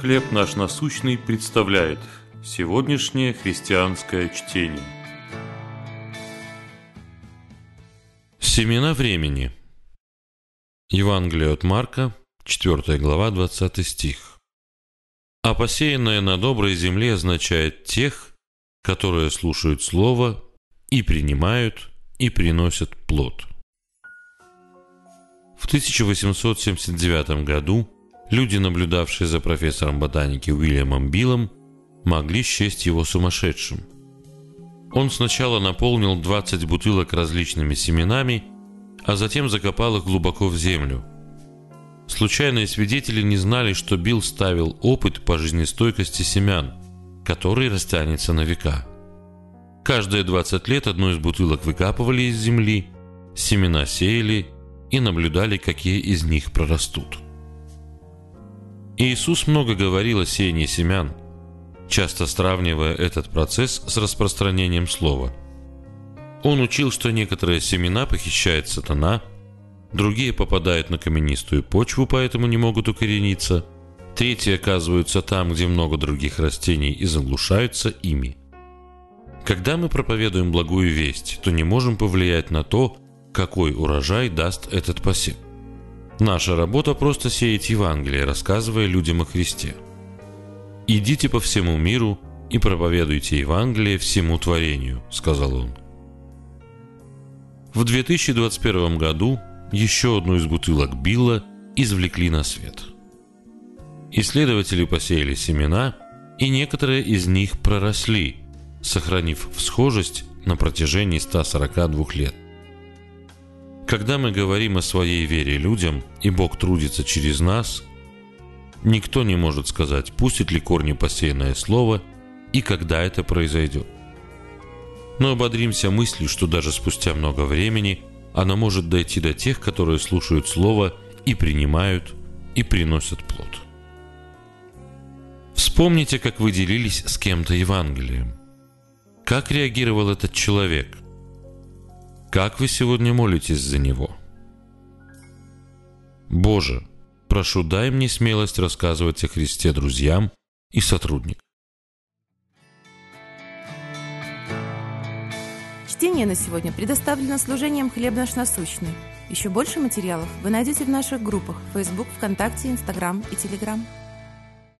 «Хлеб наш насущный» представляет сегодняшнее христианское чтение. Семена времени. Евангелие от Марка, 4 глава, 20 стих. «А посеянное на доброй земле означает тех, которые слушают Слово и принимают, и приносят плод». В 1879 году Люди, наблюдавшие за профессором ботаники Уильямом Биллом, могли счесть его сумасшедшим. Он сначала наполнил 20 бутылок различными семенами, а затем закопал их глубоко в землю. Случайные свидетели не знали, что Билл ставил опыт по жизнестойкости семян, который растянется на века. Каждые 20 лет одну из бутылок выкапывали из земли, семена сеяли и наблюдали, какие из них прорастут. Иисус много говорил о сеянии семян, часто сравнивая этот процесс с распространением слова. Он учил, что некоторые семена похищает сатана, другие попадают на каменистую почву, поэтому не могут укорениться, третьи оказываются там, где много других растений, и заглушаются ими. Когда мы проповедуем благую весть, то не можем повлиять на то, какой урожай даст этот посев. Наша работа просто сеять Евангелие, рассказывая людям о Христе. «Идите по всему миру и проповедуйте Евангелие всему творению», — сказал он. В 2021 году еще одну из бутылок Билла извлекли на свет. Исследователи посеяли семена, и некоторые из них проросли, сохранив всхожесть на протяжении 142 лет. Когда мы говорим о своей вере людям, и Бог трудится через нас, никто не может сказать, пустит ли корни посеянное слово и когда это произойдет. Но ободримся мыслью, что даже спустя много времени оно может дойти до тех, которые слушают слово и принимают, и приносят плод. Вспомните, как вы делились с кем-то Евангелием. Как реагировал этот человек – как вы сегодня молитесь за него? Боже, прошу, дай мне смелость рассказывать о Христе друзьям и сотрудникам. Чтение на сегодня предоставлено служением «Хлеб наш насущный». Еще больше материалов вы найдете в наших группах Facebook, ВКонтакте, Инстаграм и Телеграм.